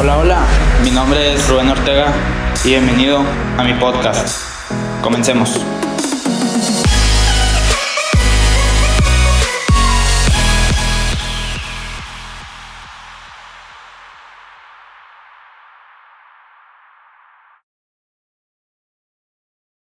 Hola, hola, mi nombre es Rubén Ortega y bienvenido a mi podcast. Comencemos.